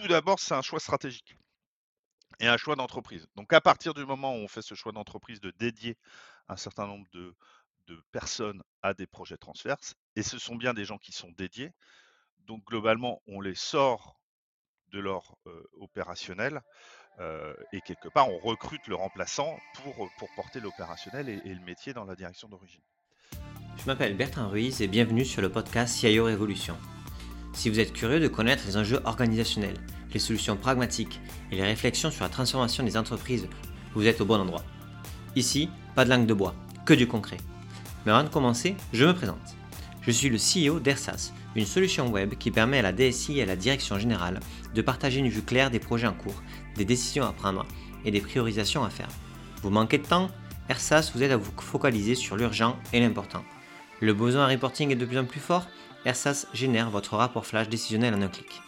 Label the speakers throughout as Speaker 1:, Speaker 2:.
Speaker 1: tout d'abord, c'est un choix stratégique et un choix d'entreprise. Donc à partir du moment où on fait ce choix d'entreprise de dédier un certain nombre de, de personnes à des projets transverses, et ce sont bien des gens qui sont dédiés, donc globalement, on les sort de leur opérationnel et quelque part, on recrute le remplaçant pour, pour porter l'opérationnel et, et le métier dans la direction d'origine.
Speaker 2: Je m'appelle Bertrand Ruiz et bienvenue sur le podcast CIO Révolution. Si vous êtes curieux de connaître les enjeux organisationnels, les solutions pragmatiques et les réflexions sur la transformation des entreprises, vous êtes au bon endroit. Ici, pas de langue de bois, que du concret. Mais avant de commencer, je me présente. Je suis le CEO d'Ersas, une solution web qui permet à la DSI et à la direction générale de partager une vue claire des projets en cours, des décisions à prendre et des priorisations à faire. Vous manquez de temps Ersas vous aide à vous focaliser sur l'urgent et l'important. Le besoin à reporting est de plus en plus fort Ersas génère votre rapport flash décisionnel en un clic.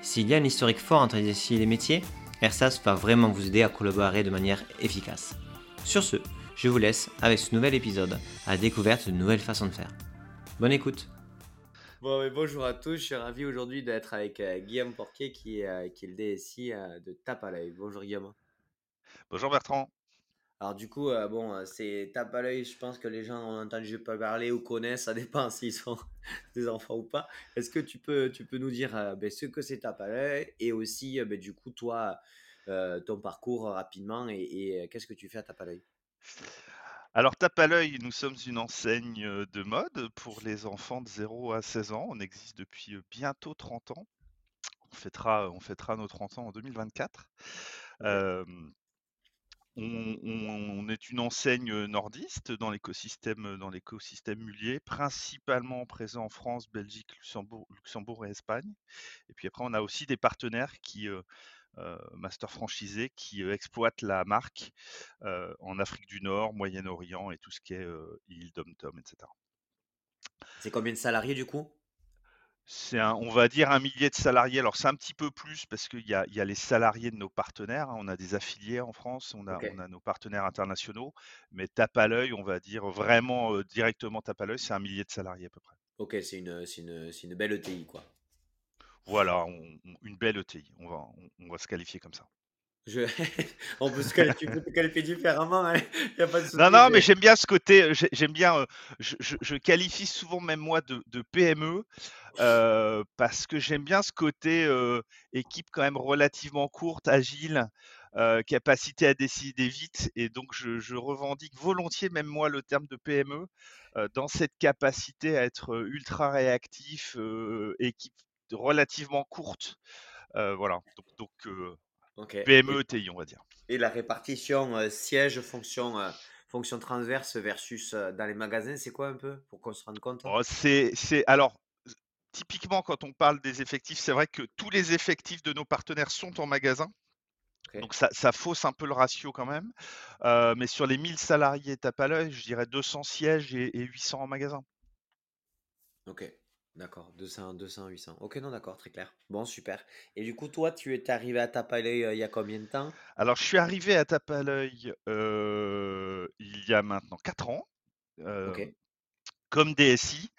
Speaker 2: S'il y a un historique fort entre les DSI et les métiers, Ersas va vraiment vous aider à collaborer de manière efficace. Sur ce, je vous laisse avec ce nouvel épisode à la découverte de nouvelles façons de faire. Bonne écoute
Speaker 3: Bon, bonjour à tous, je suis ravi aujourd'hui d'être avec euh, Guillaume Porquet qui est, euh, qui est le DSI euh, de l'œil. Bonjour Guillaume.
Speaker 1: Bonjour Bertrand.
Speaker 3: Alors du coup, bon, c'est Tape à l'œil, je pense que les gens ont entendu parler ou connaissent, ça dépend s'ils sont des enfants ou pas. Est-ce que tu peux, tu peux nous dire ben, ce que c'est Tape à l'œil et aussi, ben, du coup, toi, ton parcours rapidement et, et qu'est-ce que tu fais à Tape à l'œil?
Speaker 1: Alors, tape à l'œil, nous sommes une enseigne de mode pour les enfants de 0 à 16 ans. On existe depuis bientôt 30 ans. On fêtera, on fêtera nos 30 ans en 2024. On, est une enseigne nordiste dans l'écosystème, dans l'écosystème mulier, principalement présent en France, Belgique, Luxembourg, et Espagne. Et puis après, on a aussi des partenaires qui euh, master franchisé qui euh, exploite la marque euh, en Afrique du Nord, Moyen-Orient et tout ce qui est île Dom-Tom, etc.
Speaker 3: C'est combien de salariés du coup?
Speaker 1: C'est on va dire un millier de salariés. Alors c'est un petit peu plus parce qu'il y a, y a, les salariés de nos partenaires. Hein. On a des affiliés en France, on a, on a nos partenaires internationaux, mais tape à l'œil, on va dire vraiment directement tape à l'œil, c'est un millier de salariés à peu près.
Speaker 3: Ok, c'est une, une, une belle ETI quoi.
Speaker 1: Voilà, une belle ETI. On va, on, va se qualifier comme ça.
Speaker 3: Je... on peut se qualifier, peut qualifier différemment. Hein.
Speaker 1: Y a pas de non, non, mais j'aime bien ce côté. J'aime bien. Euh, je, je, qualifie souvent même moi de, de PME euh, parce que j'aime bien ce côté euh, équipe quand même relativement courte, agile. capacité à décider vite et donc je, revendique volontiers même moi le terme de PME dans cette capacité à être ultra réactif, équipe relativement courte. Euh, voilà, donc, donc PME, TI, on va dire.
Speaker 3: Et la répartition euh, siège, fonction, euh, fonction transverse versus dans les magasins, c'est quoi un peu pour qu'on se rende compte?
Speaker 1: Oh, c'est, alors, typiquement, quand on parle des effectifs, c'est vrai que tous les effectifs de nos partenaires sont en magasin. Donc ça, ça, fausse un peu le ratio quand même. mais sur les 1000 salariés tape à l'œil, je dirais 200 sièges et, et 800 en magasin.
Speaker 3: Ok. D'accord, 200, 200, 800. Ok, non, d'accord, très clair. Bon, super. Et du coup, toi, tu es arrivé à tape à l'œil euh, il y a combien de temps?
Speaker 1: Alors, je suis arrivé à tape à l'œil euh, il y a maintenant 4 ans, euh, comme DSI,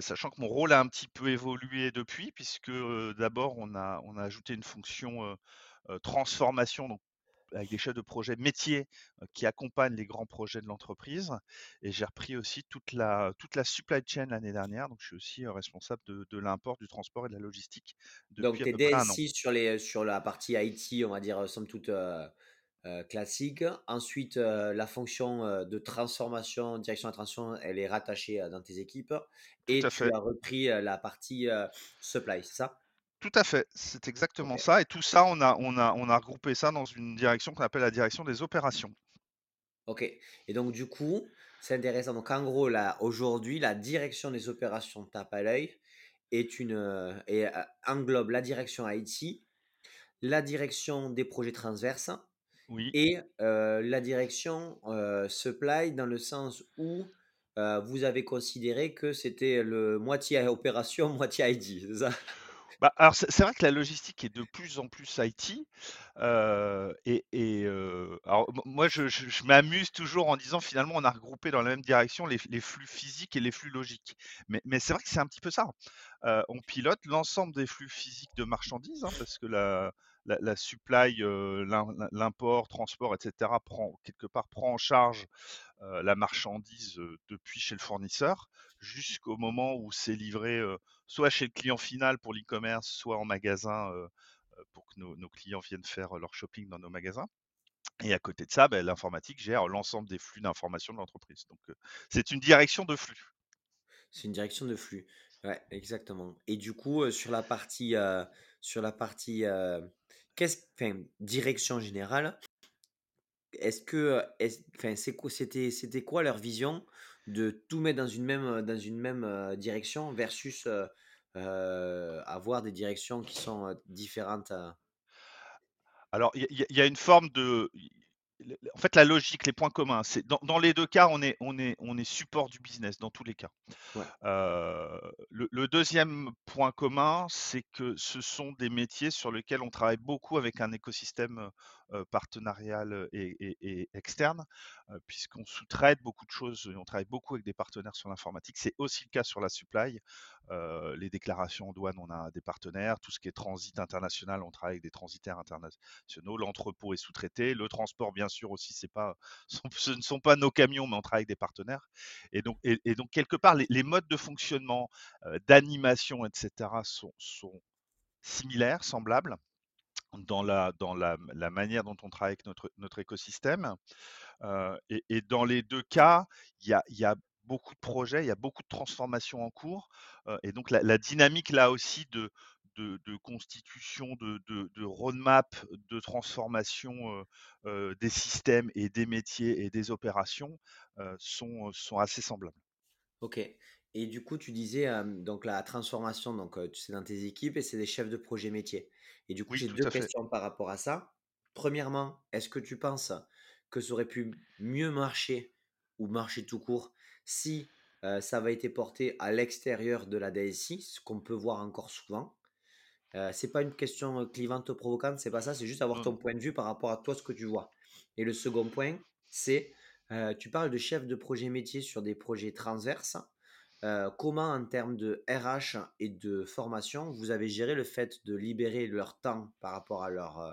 Speaker 1: sachant que mon rôle a un petit peu évolué depuis, puisque d'abord, on a, on a ajouté une fonction transformation, donc avec des chefs de projet métiers qui accompagnent les grands projets de l'entreprise. Et j'ai repris aussi toute la, toute la supply chain l'année dernière. Donc, je suis aussi responsable de, de l'import, du transport et de la logistique.
Speaker 3: Donc, tu es DSI sur, les, sur la partie IT, on va dire, somme toute euh, classique. Ensuite, la fonction de transformation, direction de la transformation, elle est rattachée dans tes équipes. Et tu as repris la partie supply, c'est ça?
Speaker 1: Tout à fait, c'est exactement ça. Et tout ça, on a, on, a, on a regroupé ça dans une direction qu'on appelle la direction des opérations.
Speaker 3: Ok. Et donc, du coup, c'est intéressant. Donc, en gros, là, aujourd'hui, la direction des opérations tape à l'œil est une, euh, et, euh, englobe la direction IT, la direction des projets transverses oui. et euh, la direction supply dans le sens où vous avez considéré que c'était le moitié opération, moitié IT, c'est ça?
Speaker 1: Bah, alors c'est vrai que la logistique est de plus en plus IT. Euh, et, euh, alors moi, je, m'amuse toujours en disant finalement, on a regroupé dans la même direction les, flux physiques et les flux logiques. Mais, c'est vrai que c'est un petit peu ça. on pilote l'ensemble des flux physiques de marchandises, hein, parce que la, supply, l'import, transport, etc., prend, quelque part prend en charge la marchandise depuis chez le fournisseur jusqu'au moment où c'est livré soit chez le client final pour l'e-commerce, soit en magasin pour que nos, clients viennent faire leur shopping dans nos magasins. Et à côté de ça, ben, l'informatique gère l'ensemble des flux d'informations de l'entreprise. Donc, c'est une direction de flux.
Speaker 3: C'est une direction de flux. Ouais, exactement. Et du coup, sur la partie, sur la partie direction générale, est-ce que, c'était quoi leur vision de tout mettre dans une même, dans une même direction versus avoir des directions qui sont différentes
Speaker 1: Alors, il y, a une forme de, en fait, la logique, les points communs, c'est dans, les deux cas, on est, on, est, on est support du business dans tous les cas. le, deuxième point commun, c'est que ce sont des métiers sur lesquels on travaille beaucoup avec un écosystème partenarial et, externe, puisqu'on sous-traite beaucoup de choses, on travaille beaucoup avec des partenaires sur l'informatique. C'est aussi le cas sur la supply. les déclarations en douane, on a des partenaires. Tout ce qui est transit international, on travaille avec des transitaires internationaux. L'entrepôt est sous-traité. Le transport, bien sûr, aussi, c'est pas, ce ne sont pas nos camions, mais on travaille avec des partenaires. Et donc, et, donc quelque part, les, modes de fonctionnement, d'animation, etc., sont similaires, semblables dans la, manière dont on travaille avec notre, écosystème. et, dans les deux cas, il y a, beaucoup de projets, il y a beaucoup de transformations en cours. et donc la, dynamique là aussi de, constitution, de, roadmap, de transformation des systèmes et des métiers et des opérations sont, sont assez semblables.
Speaker 3: Ok. Et du coup, tu disais donc la transformation, donc sais dans tes équipes et c'est des chefs de projet métier. Et du coup, j'ai deux questions par rapport à ça. Premièrement, est-ce que tu penses que ça aurait pu mieux marcher ou marcher tout court si ça avait été porté à l'extérieur de la DSI, ce qu'on peut voir encore souvent? Euh, C'est pas une question clivante provocante, c'est pas ça, c'est juste avoir ton mmh. point de vue par rapport à toi, ce que tu vois. Et le second point, c'est tu parles de chef de projet métier sur des projets transverses. Euh, comment, en termes de RH et de formation, vous avez géré le fait de libérer leur temps par rapport à leur, euh,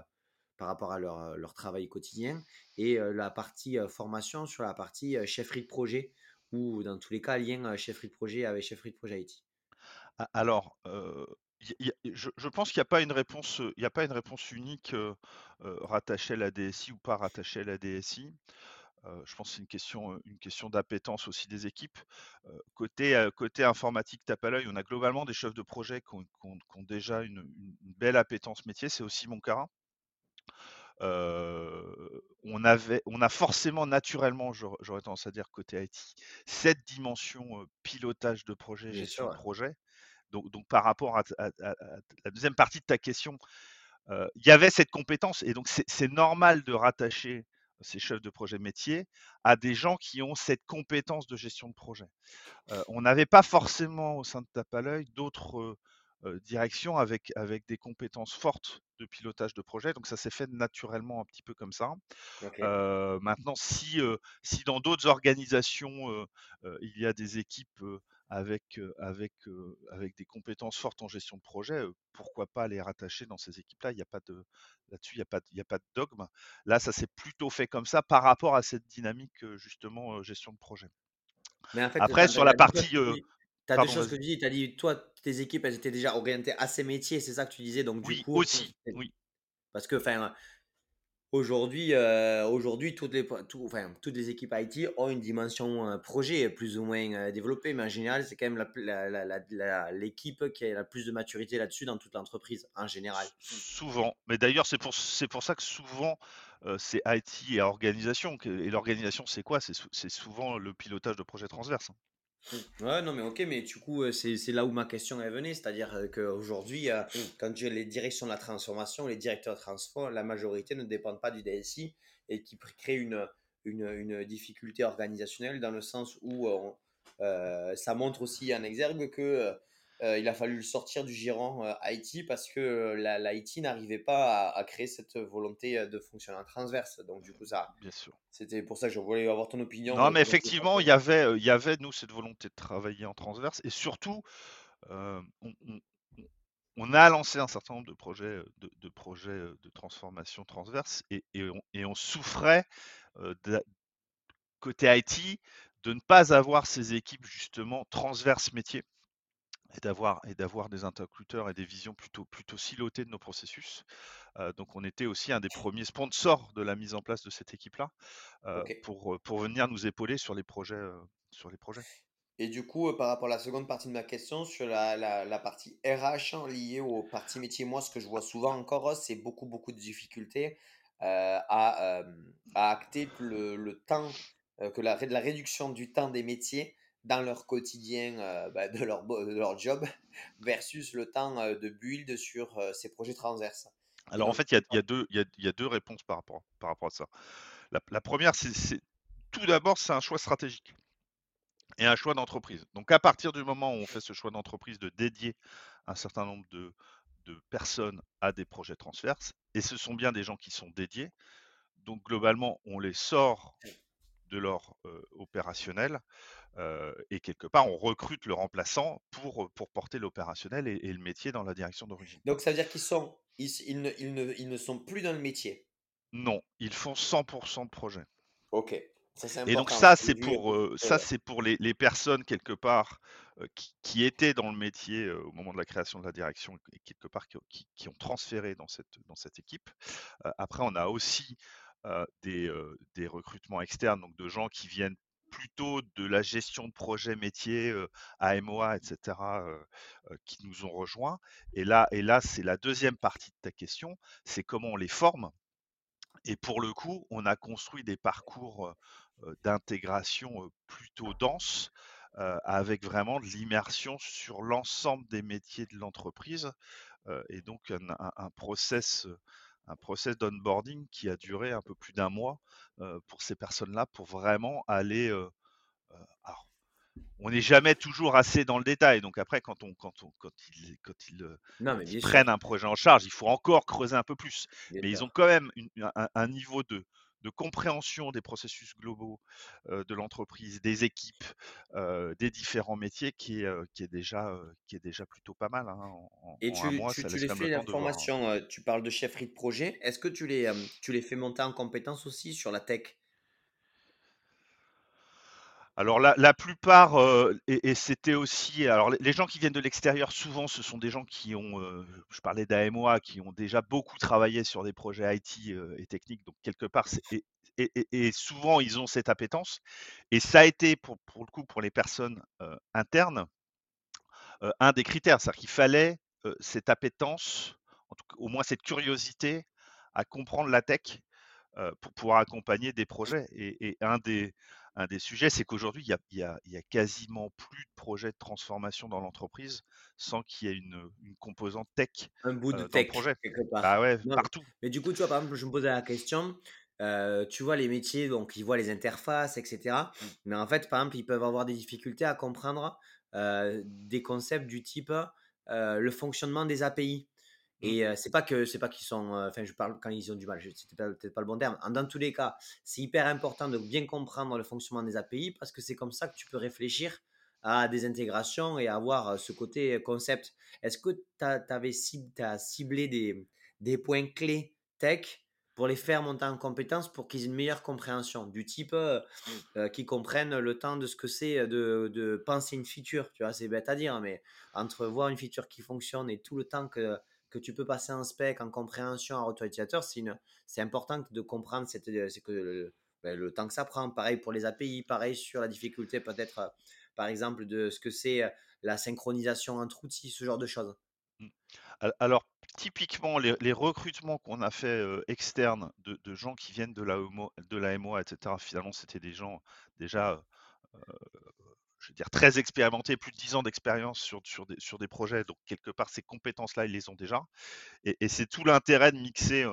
Speaker 3: par rapport à leur, euh, leur, travail quotidien et la partie formation sur la partie chefferie de projet ou dans tous les cas lien chefferie de projet avec chefferie de projet IT
Speaker 1: Alors, je, pense qu'il n'y a il a pas une réponse unique rattachée à la DSI ou pas rattachée à la DSI je pense que c'est une question, une question d'appétence aussi des équipes. côté, côté informatique tape à l'œil, on a globalement des chefs de projet qui ont, déjà une, belle appétence métier. C'est aussi mon cas. on, avait, on a forcément naturellement, j'aurais tendance à dire côté IT, cette dimension pilotage de projet, gestion de projet. Donc, donc, par rapport à, la deuxième partie de ta question, il y avait cette compétence et donc c'est normal de rattacher ces chefs de projet métier, à des gens qui ont cette compétence de gestion de projet. on n'avait pas forcément au sein de Tape à l'œil d'autres directions avec, avec des compétences fortes de pilotage de projet. Donc ça s'est fait naturellement un petit peu comme ça. maintenant, si, si dans d'autres organisations, il y a des équipes avec, avec, avec des compétences fortes en gestion de projet, pourquoi pas les rattacher dans ces équipes-là? Il n'y a pas de là-dessus, il n'y a pas, il a pas de dogme. Là, ça s'est plutôt fait comme ça par rapport à cette dynamique justement gestion de projet. Mais Après, sur la partie tu
Speaker 3: as deux choses que tu dis. Tu as dit, toi, tes équipes, elles étaient déjà orientées à ces métiers, c'est ça que tu disais. Donc, du
Speaker 1: oui, aussi. Oui.
Speaker 3: Parce que, enfin, Aujourd'hui, euh, aujourd'hui toutes, les, toutes les équipes IT ont une dimension euh, projet plus ou moins euh, développée, mais en général, c'est quand même l'équipe qui a la plus de maturité là-dessus dans toute l'entreprise, en général.
Speaker 1: Souvent. Mais d'ailleurs, c'est pour, pour ça que souvent, c'est IT et organisation. Et l'organisation, c'est quoi? C'est souvent le pilotage de projets transverses.
Speaker 3: Mmh. Ouais, non, mais ok, mais du coup, c'est là où ma question est venue, c'est-à-dire qu'aujourd'hui, mmh. quand as les directions de la transformation, les directeurs de transfert, la majorité ne dépendent pas du DSI et qui crée une, une, une difficulté organisationnelle dans le sens où ça montre aussi en exergue que euh, il a fallu le sortir du giron euh, IT parce que l'IT n'arrivait pas à, créer cette volonté euh, de fonctionner en transverse. Donc, du coup, ça.
Speaker 1: Bien sûr.
Speaker 3: C'était pour ça que je voulais avoir ton opinion.
Speaker 1: Non, mais effectivement, il y avait, il y avait, nous, cette volonté de travailler en transverse et surtout. on, a lancé un certain nombre de projets de, projets de transformation transverse et, on, souffrait côté IT de ne pas avoir ces équipes justement transverses métiers et d'avoir et d'avoir des interlocuteurs et des visions plutôt plutôt silotées de nos processus. donc on était aussi un des premiers sponsors de la mise en place de cette équipe-là pour pour venir nous épauler sur les projets sur les projets.
Speaker 3: Et du coup, par rapport à la seconde partie de ma question, sur la, la, partie RH hein, liée au parti métier, moi, ce que je vois souvent encore, c'est beaucoup, beaucoup de difficultés à, à, acter le, le temps, que la, la réduction du temps des métiers dans leur quotidien euh, bah, de, leur, de leur job versus le temps euh, de build sur euh, ces projets transverses.
Speaker 1: Alors en fait, il y, y, y, y a, deux réponses par rapport, par rapport à ça. La, première, c'est tout d'abord, c'est un choix stratégique et un choix d'entreprise. Donc à partir du moment où on fait ce choix d'entreprise de dédier un certain nombre de, de, personnes à des projets transverses, et ce sont bien des gens qui sont dédiés, donc globalement, on les sort de leur opérationnel et quelque part, on recrute le remplaçant pour, pour porter l'opérationnel et, le métier dans la direction d'origine.
Speaker 3: Donc, ça veut dire qu'ils sont, ils, ils, ne, ils, ne, ils, ne, sont plus dans le métier?
Speaker 1: Non, ils font 100% de projet.
Speaker 3: Ok.
Speaker 1: Ça, et donc ça, c'est pour, ça, c'est pour les, les, personnes quelque part qui, qui, étaient dans le métier au moment de la création de la direction et quelque part qui, qui ont transféré dans cette, dans cette équipe. après, on a aussi des, des recrutements externes, donc de gens qui viennent plutôt de la gestion de projets métiers, AMOA, etc., qui nous ont rejoints. Et là, et là c'est la deuxième partie de ta question, c'est comment on les forme. Et pour le coup, on a construit des parcours d'intégration plutôt denses, avec vraiment de l'immersion sur l'ensemble des métiers de l'entreprise, et donc un, un process un process d'onboarding qui a duré un peu plus d'un mois pour ces personnes-là pour vraiment aller. alors, on n'est jamais toujours assez dans le détail. Donc après, quand, on, quand, on, quand ils, quand ils, prennent un projet en charge, il faut encore creuser un peu plus. mais ils ont quand même un, niveau de, de compréhension des processus globaux de l'entreprise, des équipes, des différents métiers qui est, qui est, déjà, qui est déjà plutôt pas mal. Hein,
Speaker 3: Et tu, tu, les fais l'information, tu parles de chefferie de projet. Est-ce que tu les, tu les fais monter en compétences aussi sur la tech?
Speaker 1: Alors la, plupart, et, c'était aussi, alors les gens qui viennent de l'extérieur, souvent ce sont des gens qui ont, je parlais d'AMOA, qui ont déjà beaucoup travaillé sur des projets IT et techniques, donc quelque part, et, souvent ils ont cette appétence. Et ça a été pour, le coup pour les personnes internes un des critères, c'est-à-dire qu'il fallait cette appétence, au moins cette curiosité à comprendre la tech pour pouvoir accompagner des projets. Et, un des un des sujets, c'est qu'aujourd'hui, il n'y a, a, quasiment plus de projets de transformation dans l'entreprise sans qu'il y ait une, composante tech.
Speaker 3: Un bout de tech,
Speaker 1: projet.
Speaker 3: quelque part.
Speaker 1: Bah ouais, partout.
Speaker 3: Mais, du coup, tu vois, par exemple, je me posais la question. tu vois les métiers, donc ils voient les interfaces, etc. Mmh. Mais en fait, par exemple, ils peuvent avoir des difficultés à comprendre des concepts du type le fonctionnement des API. Et c'est pas que c'est pas qu'ils sont, enfin je parle quand ils ont du mal, c'était peut-être pas le bon terme. Dans tous les cas, c'est hyper important de bien comprendre le fonctionnement des API parce que c'est comme ça que tu peux réfléchir à des intégrations et avoir ce côté concept. Est-ce que tu avais as ciblé des, des points clés tech pour les faire monter en compétences pour qu'ils aient une meilleure compréhension du type mmh. qui comprennent le temps de ce que c'est de, de, penser une feature. Tu vois, c'est bête à dire, mais entre voir une feature qui fonctionne et tout le temps que que tu peux passer en spec, en compréhension, en retour utilisateur, c'est important de comprendre euh, que ben, le, temps que ça prend. Pareil pour les API, pareil sur la difficulté peut-être, euh, par exemple, de ce que c'est euh, la synchronisation entre outils, ce genre de choses. Mmh.
Speaker 1: Alors, typiquement, les, recrutements qu'on a fait externes de, gens qui viennent de la, de la MOA, etc., finalement, c'était des gens déjà je veux dire, très expérimentés, plus de 10 ans d'expérience sur, sur, des, sur des projets. Donc, quelque part, ces compétences-là, ils les ont déjà. Et, c'est tout l'intérêt de mixer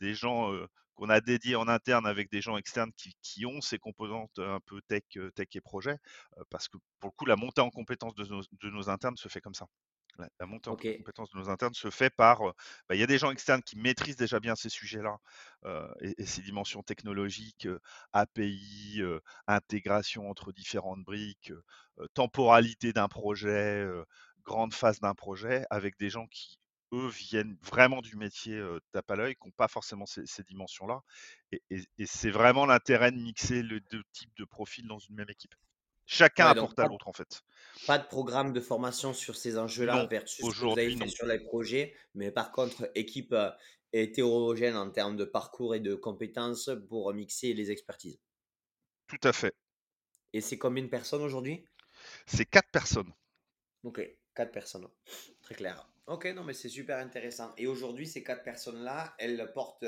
Speaker 1: des gens qu'on a dédiés en interne avec des gens externes qui, qui ont ces composantes un peu tech, tech et projet. parce que, pour le coup, la montée en compétences de nos, de nos internes se fait comme ça. La, montée en compétence de nos internes se fait par. Bah, il y a des gens externes qui maîtrisent déjà bien ces sujets-là et, ces dimensions technologiques, API, intégration entre différentes briques, temporalité d'un projet, grande phase d'un projet avec des gens qui, eux, viennent vraiment du métier tape à l'œil, qui n'ont pas forcément ces, dimensions-là. Et, c'est vraiment l'intérêt de mixer les deux types de profils dans une même équipe. Chacun apporte à l'autre, en fait.
Speaker 3: Pas de programme de formation sur ces enjeux-là versus ce que vous avez fait sur les projets, mais par contre, équipe hétérogène en termes de parcours et de compétences pour mixer les expertises.
Speaker 1: Tout à fait.
Speaker 3: Et c'est combien de personnes aujourd'hui?
Speaker 1: C'est quatre personnes.
Speaker 3: Ok, quatre personnes. Très clair. Ok, non, mais c'est super intéressant. Et aujourd'hui, ces quatre personnes-là, elles portent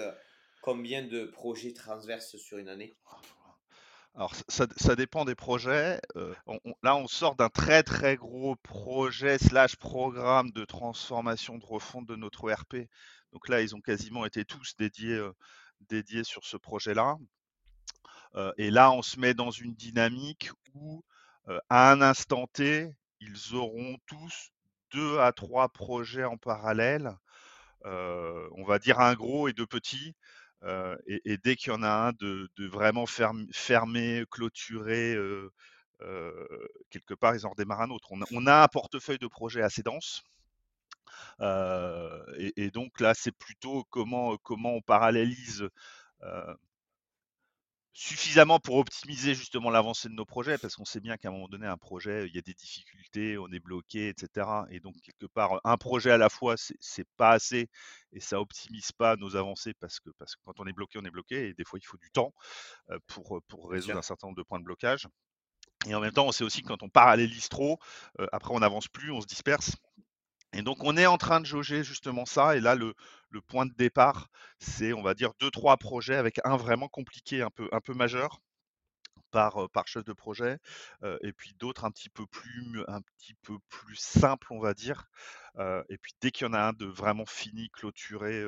Speaker 3: combien de projets transverses sur une année?
Speaker 1: Alors, ça, dépend des projets. Là, on sort d'un très très gros projet slash programme de transformation, de refonte de notre ERP. Donc là, ils ont quasiment été tous dédiés, sur ce projet-là. Et là, on se met dans une dynamique où, à un instant T, ils auront tous deux à trois projets en parallèle. on va dire un gros et deux petits. Et, dès qu'il y en a un de, vraiment fermer, clôturer, quelque part, ils en redémarrent un autre. On a, un portefeuille de projets assez dense. Et, donc là, c'est plutôt comment, comment on parallélise suffisamment pour optimiser justement l'avancée de nos projets, parce qu'on sait bien qu'à un moment donné, un projet, il y a des difficultés, on est bloqué, etc. Et donc, quelque part, un projet à la fois, c'est pas assez et ça optimise pas nos avancées parce que, parce que quand on est bloqué, on est bloqué et des fois, il faut du temps pour, pour résoudre un certain nombre de points de blocage. Et en même temps, on sait aussi que quand on parallélise trop, après, on n'avance plus, on se disperse. Et donc, on est en train de jauger justement ça. Et là, le, point de départ, c'est, on va dire, deux, trois projets avec un vraiment compliqué, un peu, un peu majeur par, par chef de projet, et puis d'autres un petit peu plus, un petit peu plus simples, on va dire. et puis, dès qu'il y en a un de vraiment fini, clôturé,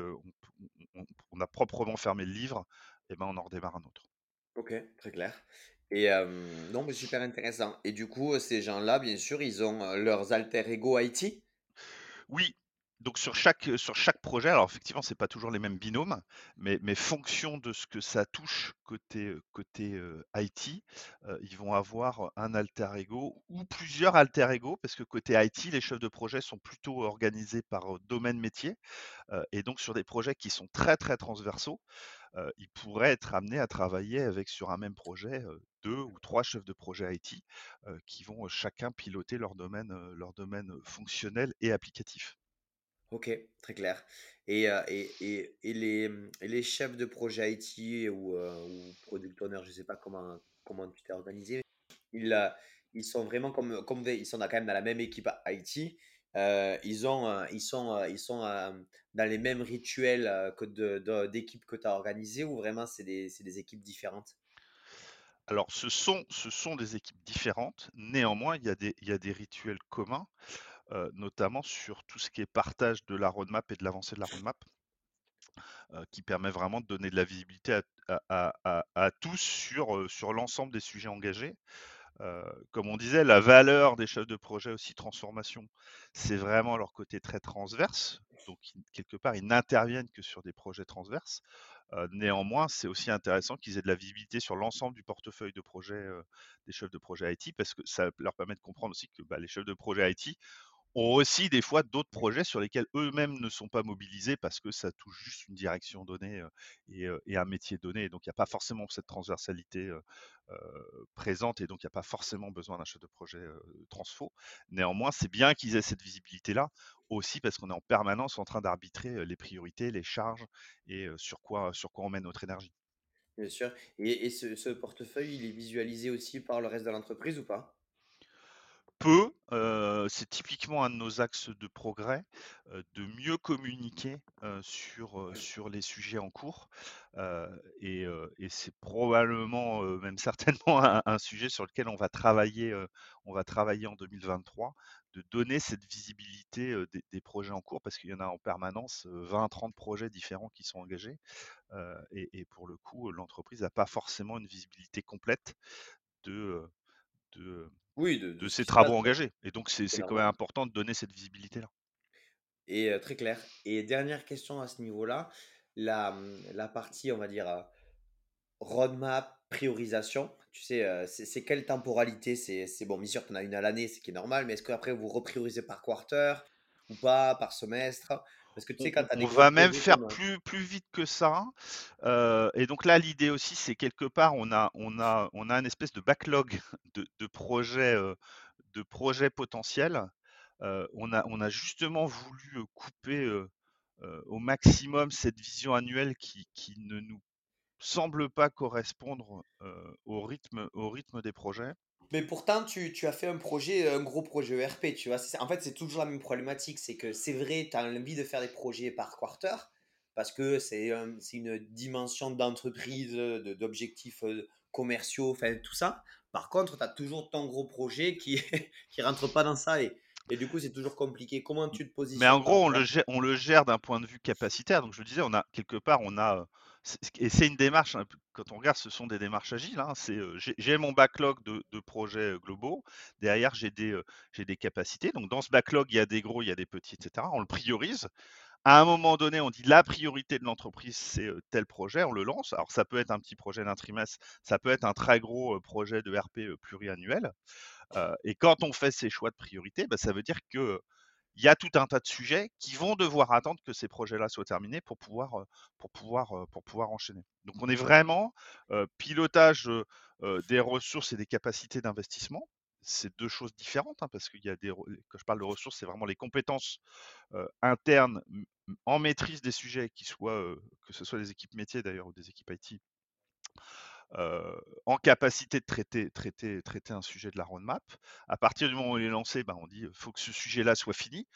Speaker 1: on, a proprement fermé le livre, et ben on en redémarre un autre.
Speaker 3: Ok, très clair. Et non, mais super intéressant. Et du coup, ces gens-là, bien sûr, ils ont leurs alter ego IT
Speaker 1: oui, donc sur chaque, sur chaque projet, alors effectivement, c'est pas toujours les mêmes binômes, mais, fonction de ce que ça touche côté, côté IT, ils vont avoir un alter ego ou plusieurs alter ego, parce que côté IT, les chefs de projet sont plutôt organisés par domaine métier, et donc sur des projets qui sont très très transversaux, ils pourraient être amenés à travailler avec sur un même projet deux ou trois chefs de projet IT qui vont chacun piloter leur domaine, leur domaine fonctionnel et applicatif.
Speaker 3: Ok, très clair. Et, et, et, les, les, chefs de projet IT ou, ou product owner, je ne sais pas comment, comment tu t'es organisé, ils, sont vraiment comme, comme ils sont quand même dans la même équipe IT. ils, ont, ils sont, ils sont dans les mêmes rituels que d'équipes que tu as organisées ou vraiment c'est des, des équipes différentes?
Speaker 1: Alors, ce sont, ce sont des équipes différentes. Néanmoins, il y a des, il y a des rituels communs, notamment sur tout ce qui est partage de la roadmap et de l'avancée de la roadmap, qui permet vraiment de donner de la visibilité à, tous sur, sur l'ensemble des sujets engagés. comme on disait, la valeur des chefs de projet aussi transformation, c'est vraiment leur côté très transverse. Donc, quelque part, ils n'interviennent que sur des projets transverses néanmoins, c'est aussi intéressant qu'ils aient de la visibilité sur l'ensemble du portefeuille de projet des chefs de projet IT parce que ça leur permet de comprendre aussi que bah, les chefs de projet IT ont aussi des fois d'autres projets sur lesquels eux-mêmes ne sont pas mobilisés parce que ça touche juste une direction donnée et, un métier donné. donc, il n'y a pas forcément cette transversalité présente et donc il n'y a pas forcément besoin d'un chef de projet transfo. Néanmoins, c'est bien qu'ils aient cette visibilité-là aussi parce qu'on est en permanence en train d'arbitrer les priorités, les charges et sur quoi, sur quoi on met notre énergie.
Speaker 3: Bien sûr. Et, ce, portefeuille, il est visualisé aussi par le reste de l'entreprise ou pas?
Speaker 1: C'est typiquement un de nos axes de progrès, de mieux communiquer sur, les sujets en cours. et, c'est probablement, même certainement un, sujet sur lequel on va travailler, en 2023, de donner cette visibilité des, projets en cours, parce qu'il y en a en permanence 20-30 projets différents qui sont engagés. Et, pour le coup, l'entreprise n'a pas forcément une visibilité complète de
Speaker 3: oui,
Speaker 1: de, ces travaux engagés. Et donc, c'est quand même important de donner cette visibilité-là.
Speaker 3: Et très clair. Et dernière question à ce niveau-là, la, mmh, la partie, on va dire, roadmap, priorisation. Tu sais, euh, c'est quelle temporalité? C'est c'est bon, bien sûr, tu en as une à l'année, ce qui est normal, mais est-ce qu'après vous repriorisez par quarter ou pas, par semestre? Parce que tu
Speaker 1: On,
Speaker 3: sais, quand as
Speaker 1: va même faire
Speaker 3: comme. euh,
Speaker 1: plus, plus vite que ça. Euh, et donc là, l'idée aussi, c'est quelque part, on a, on a, on a une espèce de backlog de, de projets, euh, de projets potentiels. Euh, on a, on a justement voulu couper au maximum cette vision annuelle qui, qui ne nous semble pas correspondre au rythme, au rythme des projets.
Speaker 3: Mais pourtant, tu, tu as fait un projet, un gros projet ERP, tu vois. En fait, c'est toujours la même problématique. C'est que c'est vrai, tu as envie de faire des projets par quarter parce que c'est un- c'est une dimension d'entreprise, de- d'objectifs euh, commerciaux, enfin tout ça. Par contre, tu as toujours ton gros projet qui qui rentre pas dans ça. Et, et du coup, c'est toujours compliqué. Comment tu te
Speaker 1: Mais en
Speaker 3: positionnes
Speaker 1: gros, on le gère, on le gère d'un point de vue capacitaire. Donc je le disais, on a quelque part, on a, euh, et c'est une démarche. hein, quand on regarde, ce sont des démarches agiles. hein, j'ai mon backlog de, projets globaux. Derrière, j'ai des, capacités. Donc dans ce backlog, il y a des gros, il y a des petits, etc. On le priorise. À un moment donné, on dit la priorité de l'entreprise, c'est tel projet, on le lance. Alors ça peut être un petit projet d'un trimestre, ça peut être un très gros projet de RP pluriannuel. Et quand on fait ces choix de priorité, bah, ça veut dire que il y a tout un tas de sujets qui vont devoir attendre que ces projets-là soient terminés pour pouvoir, euh, pour pouvoir, euh, pour pouvoir enchaîner. Donc on est vraiment euh, pilotage euh, des ressources et des capacités d'investissement. C'est deux choses différentes hein, parce qu'il y a des, quand je parle de ressources, c'est vraiment les compétences euh, internes en maîtrise des sujets, qui soient, que ce soit des équipes métiers d'ailleurs ou des équipes IT, en capacité de traiter, traiter, traiter un sujet de la roadmap. À partir du moment où il est lancé, ben, on dit il faut que ce sujet-là soit fini.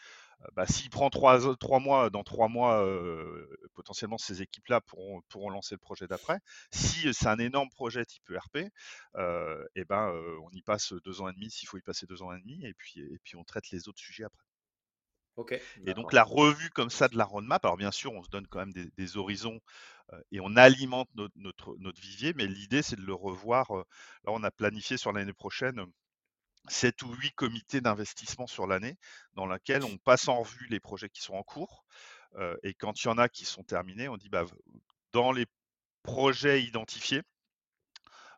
Speaker 1: Euh, bah, S'il prend trois, trois mois, dans trois mois, euh, potentiellement ces équipes-là pourront, pourront lancer le projet d'après. Si c'est un énorme projet type ERP, euh, et ben, euh, on y passe deux ans et demi s'il faut y passer deux ans et demi, et puis, et puis on traite les autres sujets après.
Speaker 3: Ok,
Speaker 1: Et donc la revue comme ça de la roadmap, alors bien sûr, on se donne quand même des, des horizons euh, et on alimente notre, vivier, mais l'idée c'est de le revoir. euh, là, on a planifié sur l'année prochaine 7 ou 8 comités d'investissement sur l'année dans lesquels on passe en revue les projets qui sont en cours. euh, et quand il y en a qui sont terminés, on dit bah, dans les projets identifiés,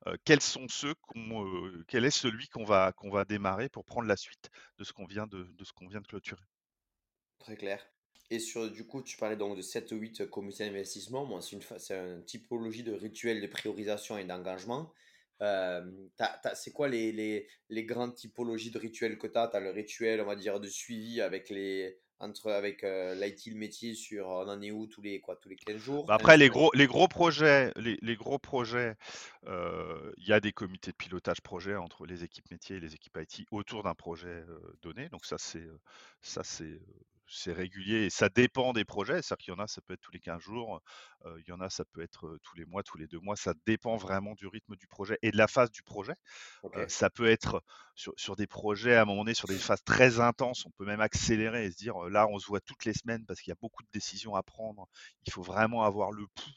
Speaker 1: euh, quels sont ceux euh, quel est celui qu'on va, qu'on va démarrer pour prendre la suite de ce qu'on vient de ce qu'on vient de clôturer.
Speaker 3: Très clair. Et sur, du coup, tu parlais donc de 7 ou 8 comités d'investissement. Moi, c'est une, une typologie de rituel de priorisation et d'engagement. Euh, c'est quoi les, les, les grandes typologies de rituels que tu as? Tu as le rituel, on va dire, de suivi avec les entre avec euh, l'IT, le métier sur on en est où tous les tous les 15 jours?
Speaker 1: Bah, après, les gros, les gros projets, les, les gros projets, euh, il y a des comités de pilotage projet entre les équipes métiers et les équipes IT autour d'un projet euh, donné. Donc ça, c'est euh, ça, c'est c'est régulier et ça dépend des projets. C'est-à-dire qu'il y en a, ça peut être tous les 15 jours, euh, il y en a, ça peut être tous les mois, tous les deux mois. Ça dépend vraiment du rythme du projet et de la phase du projet. Euh, ça peut être sur, sur des projets, à un moment donné, sur des phases très intenses, on peut même accélérer et se dire, là, on se voit toutes les semaines parce qu'il y a beaucoup de décisions à prendre. Il faut vraiment avoir le pouls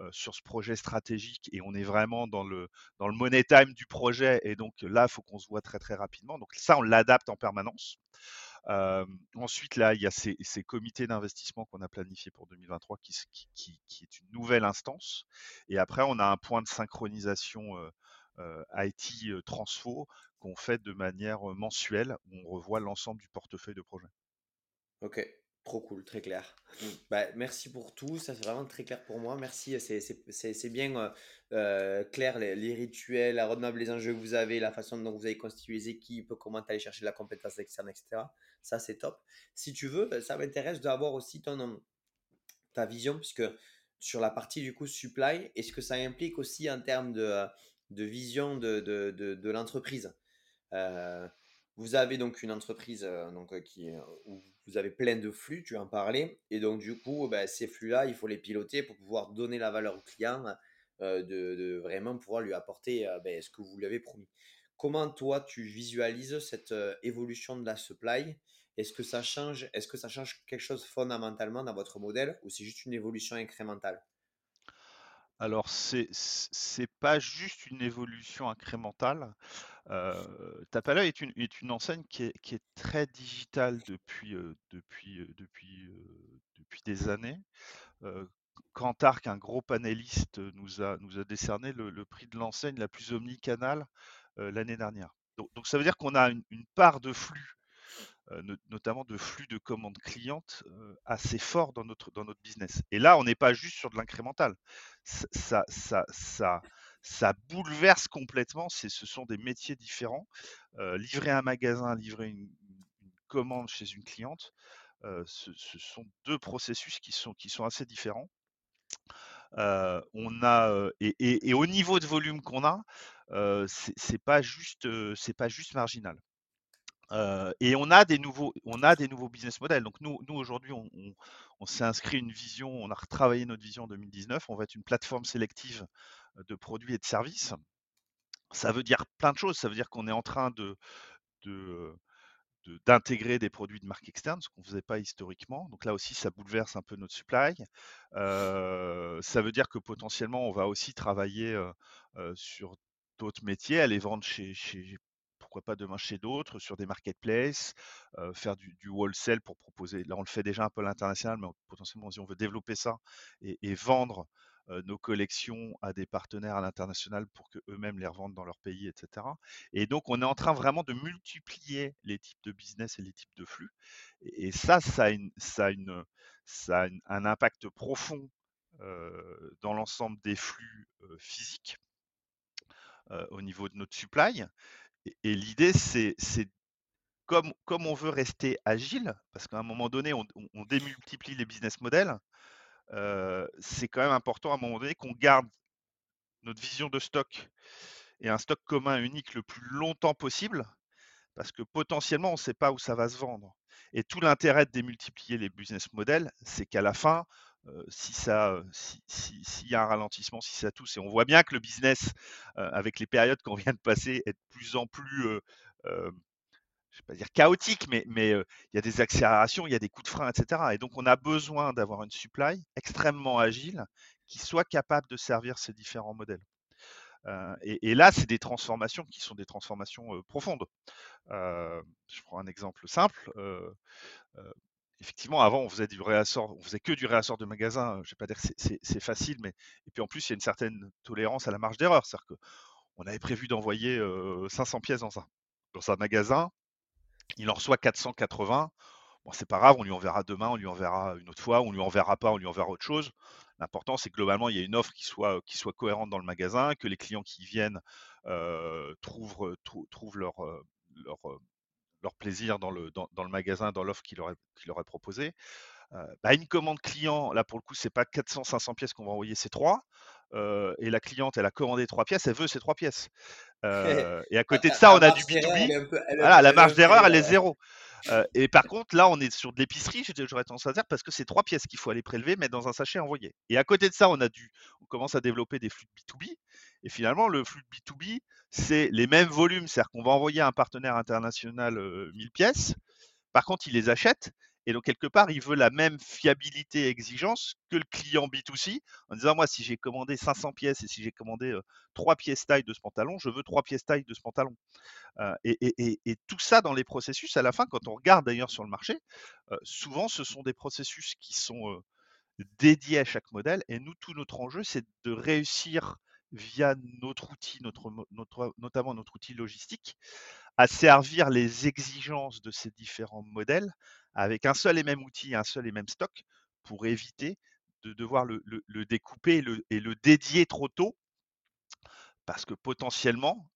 Speaker 1: euh, sur ce projet stratégique et on est vraiment dans le, dans le money time du projet et donc là, il faut qu'on se voit très très rapidement. Donc ça, on l'adapte en permanence. Euh, ensuite, là, il y a ces, comités d'investissement qu'on a planifiés pour 2023 qui, est une nouvelle instance. Et après, on a un point de synchronisation euh, euh, IT transfo qu'on fait de manière mensuelle où on revoit l'ensemble du portefeuille de projet.
Speaker 3: Ok, trop cool, très clair. Bah, merci pour tout, ça c'est vraiment très clair pour moi. Merci, c'est c'est- bien euh, euh, clair les, les rituels, la roadmap, les enjeux que vous avez, la façon dont vous avez constitué les équipes, comment aller chercher la compétence externe, etc. Ça c'est top. Si tu veux, ça m'intéresse d'avoir aussi ton, euh, ta vision, puisque sur la partie du coup supply, est-ce que ça implique aussi en termes de, euh, de vision de, de, de, de l'entreprise? Euh, vous avez donc une entreprise euh, donc, euh, qui, est- où vous avez plein de flux, tu en parlais, et donc du coup, ben, ces flux-là, il faut les piloter pour pouvoir donner la valeur au client, de, vraiment pouvoir lui apporter ben, ce que vous lui avez promis. Comment toi, tu visualises cette évolution de la supply? Est-ce que est-ce que ça change quelque chose fondamentalement dans votre modèle ou c'est juste une évolution incrémentale?
Speaker 1: Alors, c'est c'est pas juste une évolution incrémentale. Euh, Tapala est une, est une enseigne qui est, qui est très digitale depuis, des années. Euh, un gros panéliste, nous a, nous a décerné le, prix de l'enseigne la plus omnicanale l'année dernière. Donc, ça veut dire qu'on a une, part de flux, notamment de flux de commandes clientes, assez fort dans notre, dans notre business. Et là, on n'est pas juste sur de l'incrémental. Ça, ça, ça, bouleverse complètement. Ce sont des métiers différents. livrer un magasin, livrer une, commande chez une cliente, ce, sont deux processus qui sont, qui sont assez différents. on a et, au niveau de volume qu'on a, c'est pas juste c'est pas juste marginal. Et on a des nouveaux on a des nouveaux business models. Donc nous nous aujourd'hui on, s'est inscrit une vision, on a retravaillé notre vision en 2019. On va être une plateforme sélective de produits et de services. Ça veut dire plein de choses. Ça veut dire qu'on est en train de, d'intégrer des produits de marque externe, ce qu'on ne faisait pas historiquement. Donc là aussi, ça bouleverse un peu notre supply. ça veut dire que potentiellement, on va aussi travailler sur d'autres métiers, aller vendre chez, pourquoi pas demain chez d'autres, sur des marketplaces, faire du, wholesale pour proposer. Là, on le fait déjà un peu à l'international, mais potentiellement, si on veut développer ça et, vendre nos collections à des partenaires à l'international pour qu'eux-mêmes les revendent dans leur pays, etc. Et donc, on est en train vraiment de multiplier les types de business et les types de flux. Et, ça, ça a, une, ça une, ça un impact profond dans l'ensemble des flux physiques au niveau de notre supply. Et, l'idée, c'est comme, on veut rester agile, parce qu'à un moment donné, on, on démultiplie les business models, c'est quand même important à un moment donné qu'on garde notre vision de stock et un stock commun unique le plus longtemps possible, parce que potentiellement, on ne sait pas où ça va se vendre. Et tout l'intérêt de démultiplier les business models, c'est qu'à la fin, si ça, s'il y a un ralentissement, si ça tousse, et on voit bien que le business, avec les périodes qu'on vient de passer, est de plus en plus je vais pas dire chaotique, mais il y a des accélérations, il y a des coups de frein, etc. Et donc, on a besoin d'avoir une supply extrêmement agile qui soit capable de servir ces différents modèles. et, là, c'est des transformations qui sont des transformations profondes. je prends un exemple simple. Effectivement, avant, on faisait du réassort, on faisait que du réassort de magasin. Je vais pas dire que c'est facile, mais et puis en plus, il y a une certaine tolérance à la marge d'erreur. C'est-à-dire qu'on avait prévu d'envoyer 500 pièces dans un, dans un magasin il en reçoit 480. Bon, c'est pas grave, on lui enverra demain, on lui enverra une autre fois, on lui enverra pas, on lui enverra autre chose. L'important, c'est que globalement, il y a une offre qui soit, qui soit cohérente dans le magasin, que les clients qui viennent euh, trouvent, trouvent leur, leur, plaisir dans le, dans, le magasin, dans l'offre qu'il leur, qu leur, est proposée. Bah, une commande client, là pour le coup, c'est pas 400-500 pièces qu'on va envoyer, c'est 3. et la cliente, elle a commandé 3 pièces, elle veut ces 3 pièces. et à côté de ça, on a du B2B. Voilà, la marge d'erreur, elle est zéro. et par contre, là, on est sur de l'épicerie, j'aurais tendance à dire, parce que c'est trois pièces qu'il faut aller prélever, mettre dans un sachet envoyé. Et à côté de ça, on a du, on commence à développer des flux de B2B. Et finalement, le flux de B2B, c'est les mêmes volumes, c'est-à-dire qu'on va envoyer à un partenaire international 1000 pièces. Par contre, il les achète et donc, quelque part, il veut la même fiabilité et exigence que le client B2C en disant, moi, si j'ai commandé 500 pièces et si j'ai commandé 3 pièces taille de ce pantalon, je veux 3 pièces taille de ce pantalon. et, tout ça dans les processus, à la fin, quand on regarde d'ailleurs sur le marché, souvent, ce sont des processus qui sont dédiés à chaque modèle. Et nous, tout notre enjeu, c'est de réussir via notre outil, notamment notre outil logistique, à servir les exigences de ces différents modèles avec un seul et même outil, un seul et même stock, pour éviter de devoir le, découper et le, dédier trop tôt, parce que potentiellement,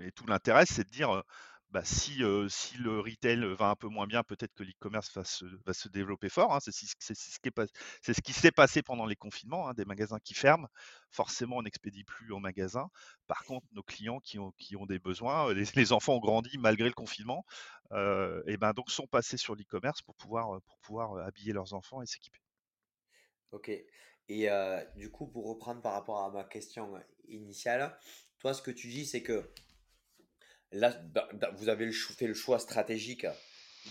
Speaker 1: et tout l'intérêt, c'est de dire, bah, si, si, le retail va un peu moins bien, peut-être que l'e-commerce va se, va se, développer fort. Hein. C'est ce, ce, qui s'est passé pendant les confinements, hein, des magasins qui ferment. Forcément, on n'expédie plus en magasin. Par contre, nos clients qui ont, qui ont des besoins, les, enfants ont grandi malgré le confinement, et ben donc sont passés sur l'e-commerce pour pouvoir, pour pouvoir habiller leurs enfants et s'équiper.
Speaker 3: Ok. Et du coup, pour reprendre par rapport à ma question initiale, toi, ce que tu dis, c'est que Là, vous avez fait le choix stratégique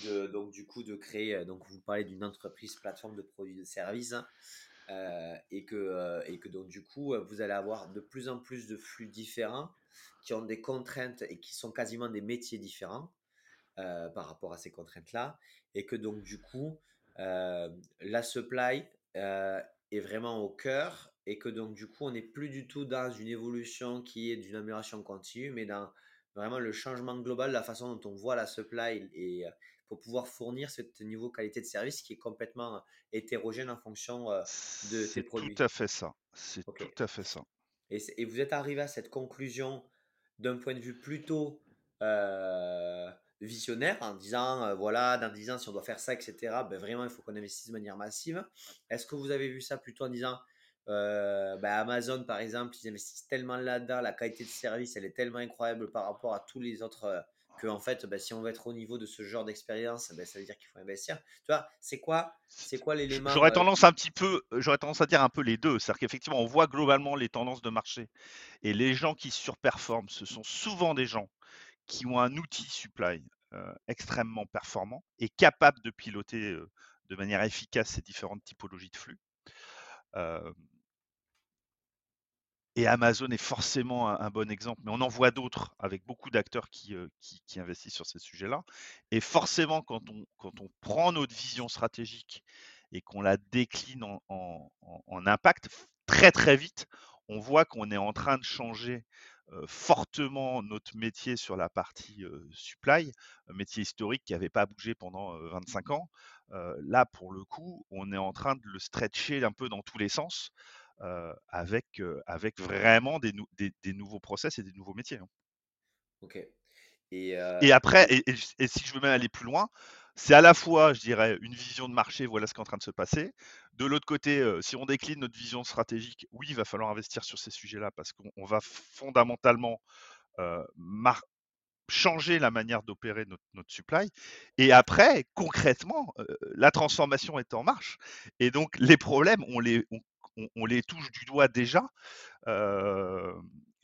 Speaker 3: de, donc, du coup, de créer, donc vous parlez d'une entreprise plateforme de produits et de services, euh, et, que, euh, et que donc du coup, vous allez avoir de plus en plus de flux différents qui ont des contraintes et qui sont quasiment des métiers différents euh, par rapport à ces contraintes-là, et que donc du coup, la supply est vraiment au cœur et que donc du coup on n'est plus du tout dans une évolution qui est d'une amélioration continue, mais dans vraiment le changement global la façon dont on voit la supply et euh, pour pouvoir fournir ce niveau qualité de service qui est complètement hétérogène en fonction euh, de tes produits.
Speaker 1: C'est tout à fait ça. C'est tout à fait ça.
Speaker 3: Et, et, vous êtes arrivé à cette conclusion d'un point de vue plutôt euh, visionnaire en disant euh, voilà, dans 10 ans, si on doit faire ça, etc., ben vraiment, il faut qu'on investisse de manière massive. Est-ce que vous avez vu ça plutôt en disant euh, ben Amazon, par exemple, ils investissent tellement là-dedans, la qualité de service, elle est tellement incroyable par rapport à tous les autres. Euh, que en fait, ben, si on veut être au niveau de ce genre d'expérience, ben, ça veut dire qu'il faut investir. Tu vois, c'est quoi, c'est quoi l'élément
Speaker 1: J'aurais tendance un petit peu, j'aurais tendance à dire un peu les deux. C'est-à-dire qu'effectivement, on voit globalement les tendances de marché et les gens qui surperforment, ce sont souvent des gens qui ont un outil supply euh, extrêmement performant et capable de piloter euh, de manière efficace ces différentes typologies de flux. Euh, et Amazon est forcément un, bon exemple, mais on en voit d'autres avec beaucoup d'acteurs qui, qui, investissent sur ces sujets-là. Et forcément, quand on, prend notre vision stratégique et qu'on la décline en, en, impact, très très vite, on voit qu'on est en train de changer fortement notre métier sur la partie supply, un métier historique qui n'avait pas bougé pendant 25 ans. là, pour le coup, on est en train de le stretcher un peu dans tous les sens avec, avec vraiment des, des, nouveaux process et des nouveaux métiers. Hein.
Speaker 3: Ok.
Speaker 1: Et, et après, et, et, si je veux même aller plus loin, c'est à la fois, je dirais, une vision de marché, voilà ce qui est en train de se passer. De l'autre côté, si on décline notre vision stratégique, oui, il va falloir investir sur ces sujets-là parce qu'on va fondamentalement changer la manière d'opérer notre, supply. Et après, concrètement, la transformation est en marche. Et donc, les problèmes, on les, on, les touche du doigt déjà.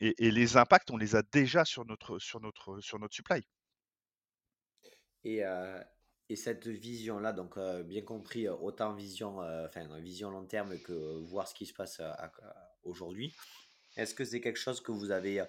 Speaker 1: Et, les impacts, on les a déjà sur notre, sur notre, sur notre supply.
Speaker 3: Et, et cette vision-là, donc bien compris, autant vision, enfin vision long terme que voir ce qui se passe aujourd'hui. Est-ce que c'est quelque chose que vous avez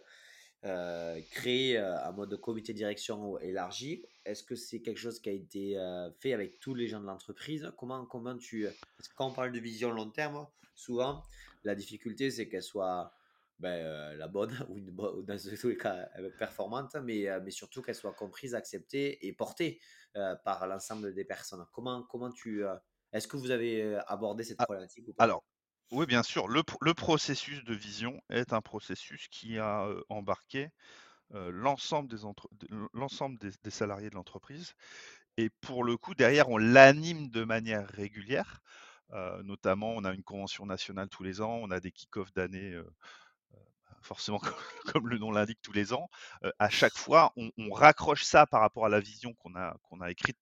Speaker 3: créé en mode comité de direction élargi Est-ce que c'est quelque chose qui a été fait avec tous les gens de l'entreprise? Comment, comment tu Parce que quand on parle de vision long terme, souvent la difficulté c'est qu'elle soit ben, la bonne ou, une dans tous les cas performante, mais, mais surtout qu'elle soit comprise, acceptée et portée par l'ensemble des personnes. Comment, comment tu. Est-ce que vous avez abordé cette ah, problématique ou pas?
Speaker 1: Alors, oui, bien sûr. Le, processus de vision est un processus qui a embarqué l'ensemble des, salariés de l'entreprise. Et pour le coup, derrière, on l'anime de manière régulière. notamment, on a une convention nationale tous les ans, on a des kick-offs d'année forcément comme, le nom l'indique tous les ans, à chaque fois, on, raccroche ça par rapport à la vision qu'on a, qu'on a écrite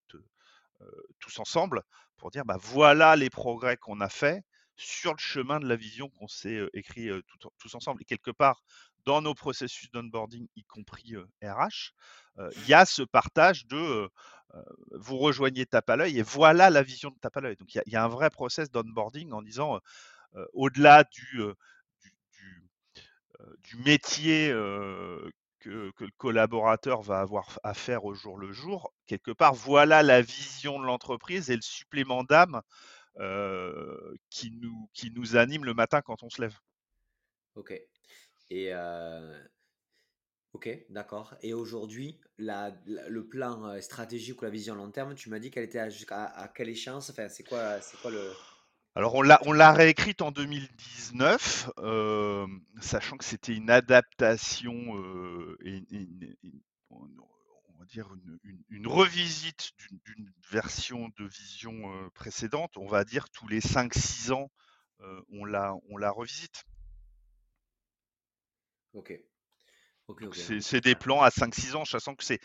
Speaker 1: tous ensemble pour dire bah, voilà les progrès qu'on a faits sur le chemin de la vision qu'on s'est écrit tous ensemble. Et quelque part, dans nos processus d'onboarding, y compris RH, il y a ce partage de vous rejoignez tape à l'œil et voilà la vision de tape à l'œil. Donc il y, a un vrai process d'onboarding en disant au-delà du, du métier que, le collaborateur va avoir à faire au jour le jour, quelque part, voilà la vision de l'entreprise et le supplément d'âme qui, nous, qui nous anime le matin quand on se lève.
Speaker 3: Ok. Et ok, d'accord. Et aujourd'hui, le plan stratégique ou la vision long terme, tu m'as dit qu'elle était à, à, quelle échéance? Enfin, c'est quoi, c'est quoi le
Speaker 1: alors on l'a, on l'a réécrite en 2019, euh, sachant que c'était une adaptation euh, et, on va dire une, revisite d'une, version de vision euh, précédente. On va dire tous les 5-6 ans, on, la, on la revisite.
Speaker 3: Ok.
Speaker 1: c'est, des plans à 5-6 ans, sachant que c'est,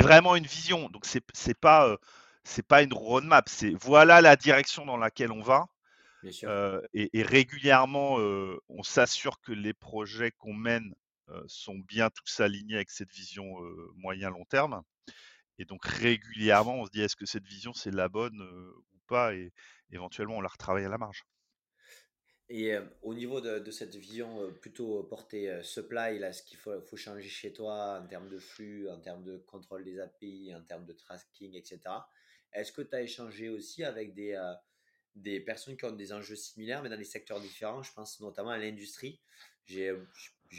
Speaker 1: vraiment une vision. Donc c'est, c'est pas c'est pas une roadmap, c'est voilà la direction dans laquelle on va et, régulièrement, on s'assure que les projets qu'on mène sont bien tous alignés avec cette vision moyen-long terme. Et donc régulièrement, on se dit est-ce que cette vision c'est la bonne ou pas? Et éventuellement, on la retravaille à la marge.
Speaker 3: Et au niveau de, cette vision plutôt portée supply, là, ce qu'il faut, faut, changer chez toi en termes de flux, en termes de contrôle des API, en termes de tracking, etc. Est-ce que tu as échangé aussi avec des, des personnes qui ont des enjeux similaires, mais dans des secteurs différents? Je pense notamment à l'industrie. J'ai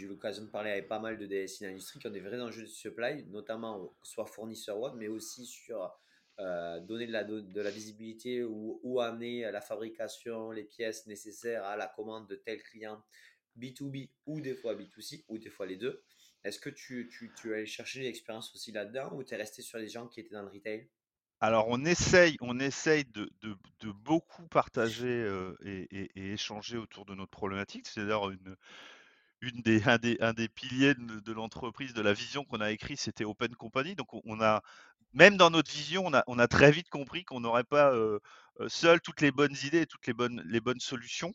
Speaker 3: eu l'occasion de parler avec pas mal de DSI dans l'industrie qui ont des vrais enjeux de supply, notamment soit fournisseur web, mais aussi sur euh, donner de la, de la visibilité ou, ou, amener la fabrication, les pièces nécessaires à la commande de tel client B2B ou des fois B2C ou des fois les deux. Est-ce que tu, tu, tu allé chercher l'expérience aussi là-dedans ou tu es resté sur les gens qui étaient dans le retail?
Speaker 1: Alors on essaye, on essaye de, beaucoup partager euh, et, échanger autour de notre problématique. C'est d'ailleurs une, des, un, des, un des piliers de, l'entreprise, de la vision qu'on a écrit, c'était Open Company. Donc on a, même dans notre vision, on a, très vite compris qu'on n'aurait pas euh, euh, seul toutes les bonnes idées et toutes les bonnes, les bonnes solutions.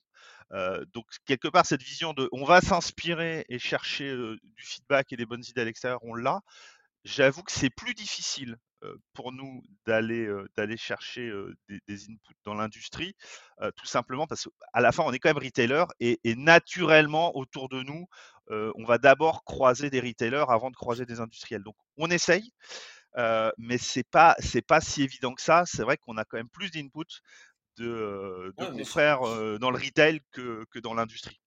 Speaker 1: donc quelque part cette vision de, on va s'inspirer et chercher du feedback et des bonnes idées à l'extérieur, on l'a. J'avoue que c'est plus difficile pour nous d'aller d'aller chercher des, inputs dans l'industrie, tout simplement parce qu'à la fin, on est quand même retailer et, naturellement, autour de nous, on va d'abord croiser des retailers avant de croiser des industriels. Donc, on essaye, mais c'est pas c'est pas si évident que ça. C'est vrai qu'on a quand même plus d'inputs de, de confrères dans le retail que, que dans l'industrie.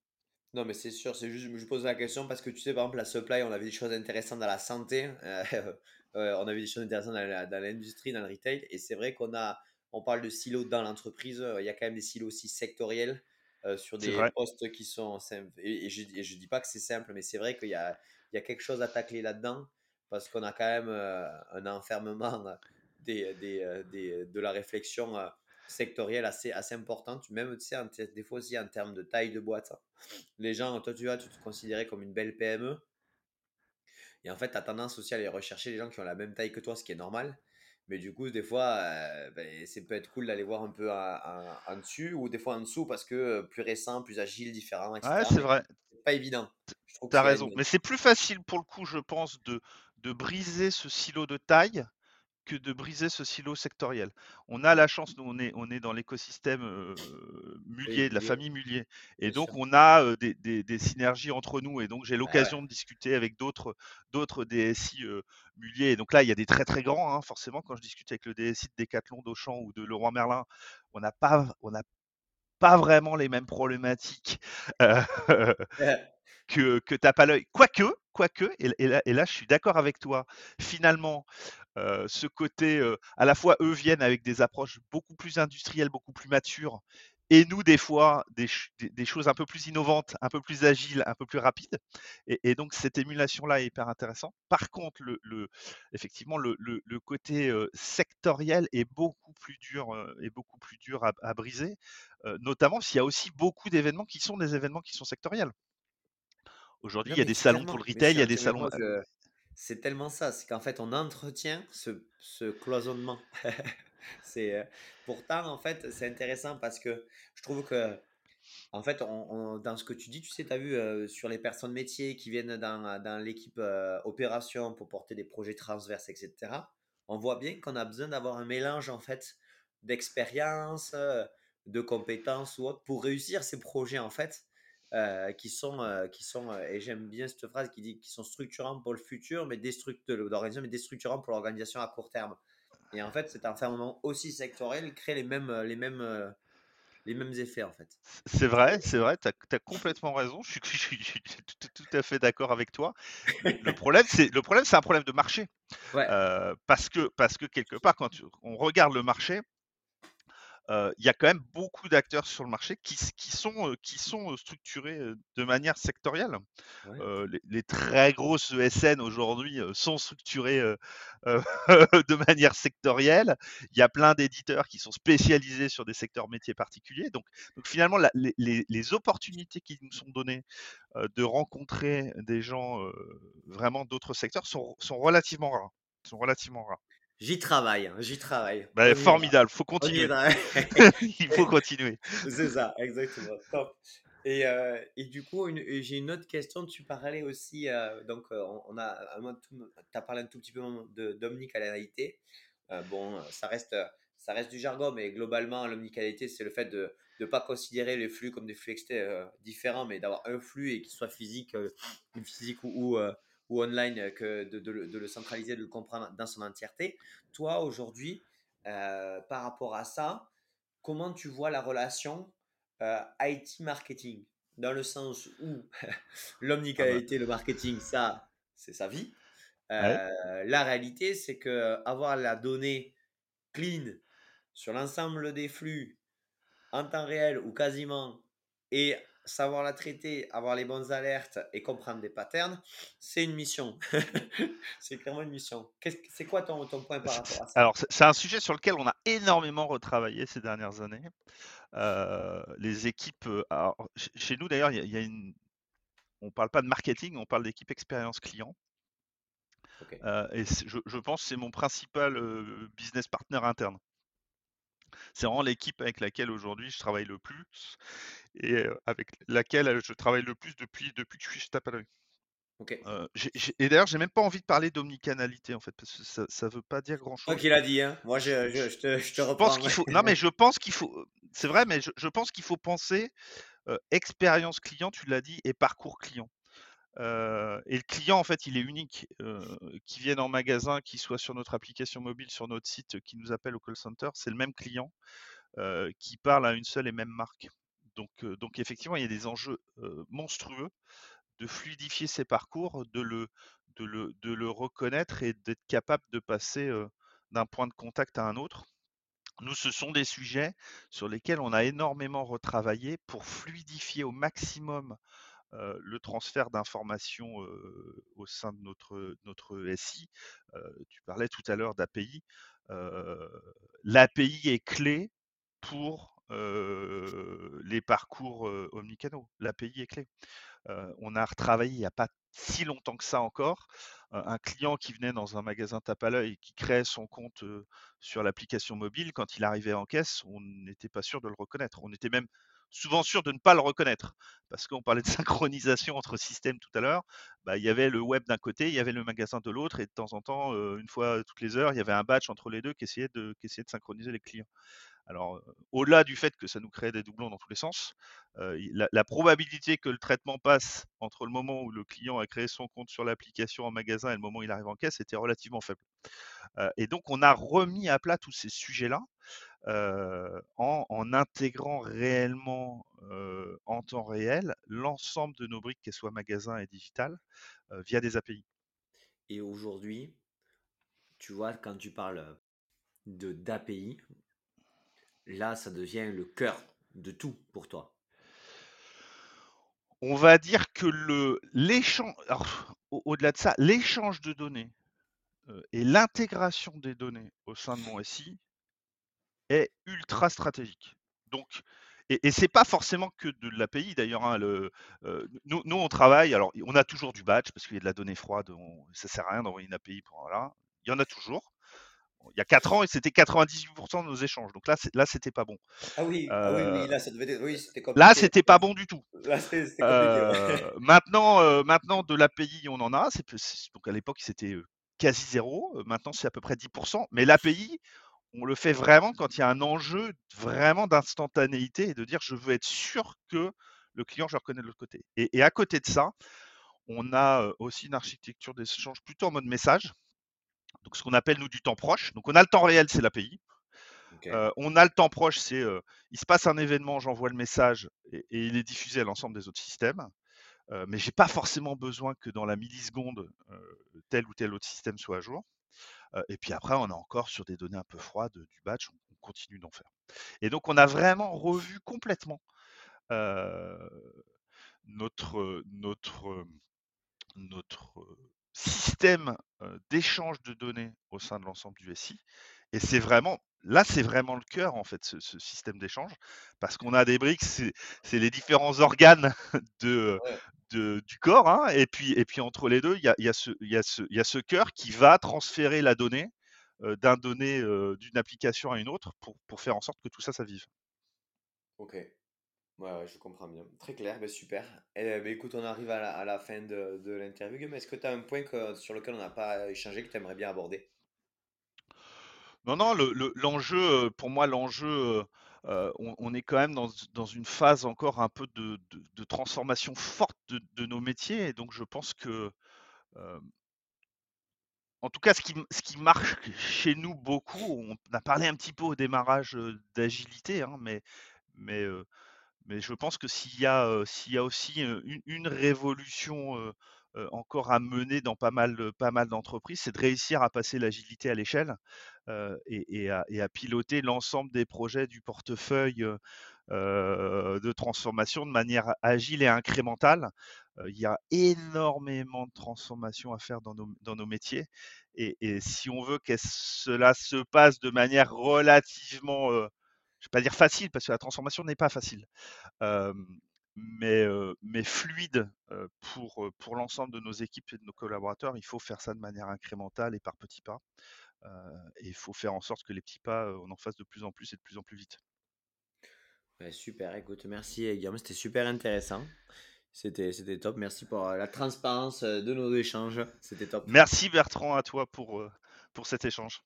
Speaker 3: Non, mais c'est sûr, c'est juste, je pose la question parce que tu sais, par exemple, la supply, on avait des choses intéressantes dans la santé, euh, on avait des choses intéressantes dans l'industrie, dans, le retail, et c'est vrai qu'on a, on parle de silos dans l'entreprise, il y a quand même des silos aussi sectoriels euh, sur des postes qui sont simples. Et, je, ne dis pas que c'est simple, mais c'est vrai qu'il y a, il y a quelque chose à tacler là-dedans parce qu'on a quand même euh, un enfermement des, des, des, de la réflexion sectorielle assez, assez importante, même tu sais, des fois aussi en termes de taille de boîte. Les gens, toi tu vois, tu te considérais comme une belle PME. Et en fait, tu as tendance aussi à aller rechercher les gens qui ont la même taille que toi, ce qui est normal. Mais du coup, des fois, euh, ben, c'est peut être cool d'aller voir un peu en, dessus ou des fois en dessous parce que euh, plus récent, plus agile, différent, etc.
Speaker 1: Ouais, c'est vrai.
Speaker 3: pas évident.
Speaker 1: Tu as raison. Mais c'est plus facile pour le coup, je pense, de, de briser ce silo de taille que de briser ce silo sectoriel. On a la chance, nous, on est, on est dans l'écosystème euh, de la famille Mullier. Et donc, on a des, synergies entre nous. Et donc, j'ai l'occasion de discuter avec d'autres, d'autres DSI euh, Mullier. Et donc là, il y a des très, très grands. Hein, forcément, quand je discute avec le DSI de Decathlon, d'Auchan ou de Leroy Merlin, on n'a pas, on pas vraiment les mêmes problématiques euh, que, que tape à l'œil. Quoique, quoique, et, là, et là, je suis d'accord avec toi, finalement, ce côté, à la fois, eux viennent avec des approches beaucoup plus industrielles, beaucoup plus matures, et nous, des fois, des, des, choses un peu plus innovantes, un peu plus agiles, un peu plus rapides. Et, donc, cette émulation-là est hyper intéressante. Par contre, le, le effectivement, le, le, côté sectoriel est beaucoup plus dur, est beaucoup plus dur à, à briser, notamment s'il y a aussi beaucoup d'événements qui sont des événements qui sont sectoriels. Aujourd'hui, il y a des salons pour le retail, il y a des salons.
Speaker 3: C'est tellement ça, c'est qu'en fait, on entretient ce, ce cloisonnement. c'est euh, pourtant, en fait, c'est intéressant parce que je trouve que, en fait, dans ce que tu dis, tu sais, tu as vu euh, sur les personnes métiers qui viennent dans, dans l'équipe euh, opération pour porter des projets transverses, etc. On voit bien qu'on a besoin d'avoir un mélange, en fait, d'expérience, de compétences ou autre pour réussir ces projets, en fait. Euh, qui sont, euh, qui sont euh, et j'aime bien cette phrase qui dit qui sont structurants pour le futur, mais destructurants, mais destructurants pour l'organisation à court terme. Et en fait, cet enfermement aussi sectoriel crée les mêmes, les mêmes, les mêmes effets en fait.
Speaker 1: C'est vrai, c'est vrai, tu as, complètement raison. Je suis, je suis, tout, à fait d'accord avec toi. Le problème, c'est le problème, c'est un problème de marché. parce que parce que quelque part, quand on regarde le marché, il y a quand même beaucoup d'acteurs sur le marché qui, sont, qui sont structurés de manière sectorielle. Les, très grosses ESN aujourd'hui sont structurées de manière sectorielle. Il y a plein d'éditeurs qui sont spécialisés sur des secteurs métiers particuliers. Donc, donc finalement, les, opportunités qui nous sont données de rencontrer des gens vraiment d'autres secteurs sont, sont relativement rares. Sont relativement rares.
Speaker 3: J'y travaille, hein, j'y travaille.
Speaker 1: Bah, formidable, faut continuer. Il faut continuer.
Speaker 3: C'est ça, exactement. Top. Et, euh, et, du coup, j'ai une autre question. Tu parlais aussi, euh, donc euh, on, a, tu as parlé un tout petit peu d'omnicanalité. bon, ça reste, ça reste du jargon, mais globalement, l'omnicanalité, c'est le fait de ne pas considérer les flux comme des flux différents, mais d'avoir un flux et qu'il soit physique, physique ou, ou ou online euh, que de, de, le centraliser, de le comprendre dans son entièreté. Toi, aujourd'hui, euh, par rapport à ça, comment tu vois la relation euh, IT marketing? Dans le sens où l'omnicanalité, le marketing, ça, c'est sa vie. Euh, la réalité, c'est que avoir la donnée clean sur l'ensemble des flux en temps réel ou quasiment et savoir la traiter, avoir les bonnes alertes et comprendre des patterns, c'est une mission. c'est clairement une mission. C'est quoi ton, ton, point par rapport à ça?
Speaker 1: Alors, c'est un sujet sur lequel on a énormément retravaillé ces dernières années. Euh, les équipes, euh, chez nous d'ailleurs, il y, a une, on parle pas de marketing, on parle d'équipe expérience client. Euh, et je, je, pense que c'est mon principal business partner interne. C'est vraiment l'équipe avec laquelle aujourd'hui je travaille le plus et avec laquelle je travaille le plus depuis, depuis que je suis chez Tapaloy.
Speaker 3: Okay.
Speaker 1: Euh, et d'ailleurs, j'ai même pas envie de parler d'omnicanalité en fait, parce que ça, ça veut pas dire grand chose.
Speaker 3: Toi qui l'a dit, hein. Moi, je, je, je, te, je te reprends.
Speaker 1: Pense qu'il faut... non, mais je pense qu'il faut. C'est vrai, mais je, pense qu'il faut penser euh, expérience client, tu l'as dit, et parcours client. Euh, et le client, en fait, il est unique. Qui vienne en magasin, qui soit sur notre application mobile, sur notre site, qui nous appelle au call center, c'est le même client qui parle à une seule et même marque. Donc, donc effectivement, il y a des enjeux monstrueux de fluidifier ses parcours, de le, de le, de le reconnaître et d'être capable de passer d'un point de contact à un autre. Nous, ce sont des sujets sur lesquels on a énormément retravaillé pour fluidifier au maximum le transfert d'informations au sein de notre, notre SI. tu parlais tout à l'heure d'API. L'API est clé pour les parcours omnicanaux. L'API est clé. on a retravaillé il n'y a pas si longtemps que ça encore. un client qui venait dans un magasin tape à l'œil qui créait son compte sur l'application mobile, quand il arrivait en caisse, on n'était pas sûr de le reconnaître. On était même souvent sûr de ne pas le reconnaître. Parce qu'on parlait de synchronisation entre systèmes tout à l'heure. Bah, il y avait le web d'un côté, il y avait le magasin de l'autre, et de temps en temps, une fois toutes les heures, il y avait un batch entre les deux qui qui essayait de synchroniser les clients. Alors, au-delà du fait que ça nous crée des doublons dans tous les sens, la, probabilité que le traitement passe entre le moment où le client a créé son compte sur l'application en magasin et le moment où il arrive en caisse était relativement faible. et donc, on a remis à plat tous ces sujets-là en, intégrant réellement en temps réel l'ensemble de nos briques, qu'elles soient magasin et digital, via des API.
Speaker 3: Et aujourd'hui, tu vois, quand tu parles d'API, là, ça devient le cœur de tout pour toi.
Speaker 1: On va dire que le l'échange, au-delà de ça, l'échange de données et l'intégration des données au sein de mon SI est ultra stratégique. Donc, et, et c'est pas forcément que de l'API d'ailleurs. Hein, nous, nous, on travaille. Alors, on a toujours du batch parce qu'il y a de la donnée froide. On, ça sert à rien d'envoyer une API pour voilà. Il y en a toujours il y a 4 ans, et c'était 98% de nos échanges. Donc là, là, c'était pas bon.
Speaker 3: Ah oui, ah oui, oui, là, ça devait être, oui,
Speaker 1: c'était Là, c'était pas bon du tout. Là, euh, maintenant, euh, maintenant, de l'API, on en a. Donc à l'époque, c'était quasi zéro. Maintenant, c'est à peu près 10%. Mais l'API, on le fait vraiment quand il y a un enjeu vraiment d'instantanéité et de dire je veux être sûr que le client, je le reconnais de l'autre côté. Et, et à côté de ça, on a aussi une architecture d'échange plutôt en mode message donc ce qu'on appelle nous du temps proche. Donc on a le temps réel, c'est l'API. Euh, on a le temps proche, c'est euh, il se passe un événement, j'envoie le message et, il est diffusé à l'ensemble des autres systèmes. Euh, mais j'ai pas forcément besoin que dans la milliseconde tel ou tel autre système soit à jour. et puis après, on a encore sur des données un peu froides du batch, on, continue d'en faire. Et donc on a vraiment revu complètement notre notre notre système d'échange de données au sein de l'ensemble du SI. Et c'est vraiment, là, c'est vraiment le cœur, en fait, ce, système d'échange, parce qu'on a des briques, c'est les différents organes de, du corps, hein, et, puis, et puis entre les deux, il y a, y, a ce, y, a ce, y a ce cœur qui va transférer la donnée d'un donné d'une application à une autre pour, pour faire en sorte que tout ça, ça vive.
Speaker 3: Ok. Ouais, je comprends bien. Très clair, ben super. Et, ben écoute, on arrive à la, à la fin de, de l'interview. Mais est-ce que tu as un point sur lequel on n'a pas échangé que tu aimerais bien aborder?
Speaker 1: Non, non, l'enjeu, le, pour moi, l'enjeu, euh, on, on, est quand même dans, dans, une phase encore un peu de, de, transformation forte de, nos métiers. Et donc, je pense que euh, en tout cas, ce qui, ce qui marche chez nous beaucoup, on a parlé un petit peu au démarrage d'agilité, hein, mais, mais, mais je pense que s'il y, a, s'il y a aussi une, révolution encore à mener dans pas mal, pas mal d'entreprises, c'est de réussir à passer l'agilité à l'échelle et, à, piloter l'ensemble des projets du portefeuille de transformation de manière agile et incrémentale. il y a énormément de transformations à faire dans nos, dans nos métiers. Et, si on veut que cela se passe de manière relativement, je ne vais pas dire facile, parce que la transformation n'est pas facile, mais, mais fluide pour, pour l'ensemble de nos équipes et de nos collaborateurs, il faut faire ça de manière incrémentale et par petits pas. et il faut faire en sorte que les petits pas, on en fasse de plus en plus et de plus en plus vite.
Speaker 3: super, écoute, merci Guillaume, c'était super intéressant. C'était, c'était top. Merci pour la transparence de nos échanges. C'était top.
Speaker 1: Merci Bertrand à toi pour, pour cet échange.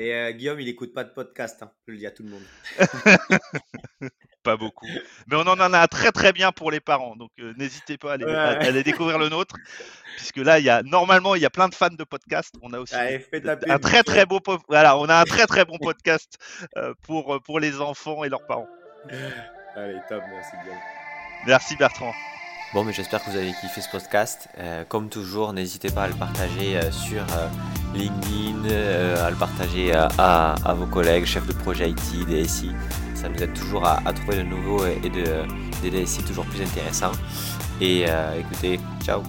Speaker 3: Et Guillaume, il n'écoute pas de podcast, hein, je le dis à tout le monde.
Speaker 1: pas beaucoup. Mais on en a très très bien pour les parents. Donc n'hésitez pas à aller, découvrir le nôtre. Puisque là, il y a normalement il y a plein de fans de podcast. On a aussi un très très beau voilà, on a un très très bon podcast pour, pour les enfants et leurs parents.
Speaker 3: Allez, top, merci Guillaume.
Speaker 1: Merci Bertrand.
Speaker 2: Bon, mais j'espère que vous avez kiffé ce podcast. Euh, comme toujours, n'hésitez pas à le partager euh, sur euh, LinkedIn, à le partager à, vos collègues, chefs de projet IT, DSI. Ça nous aide toujours à, trouver de nouveaux et de, des DSI toujours plus intéressants. Et écoutez, ciao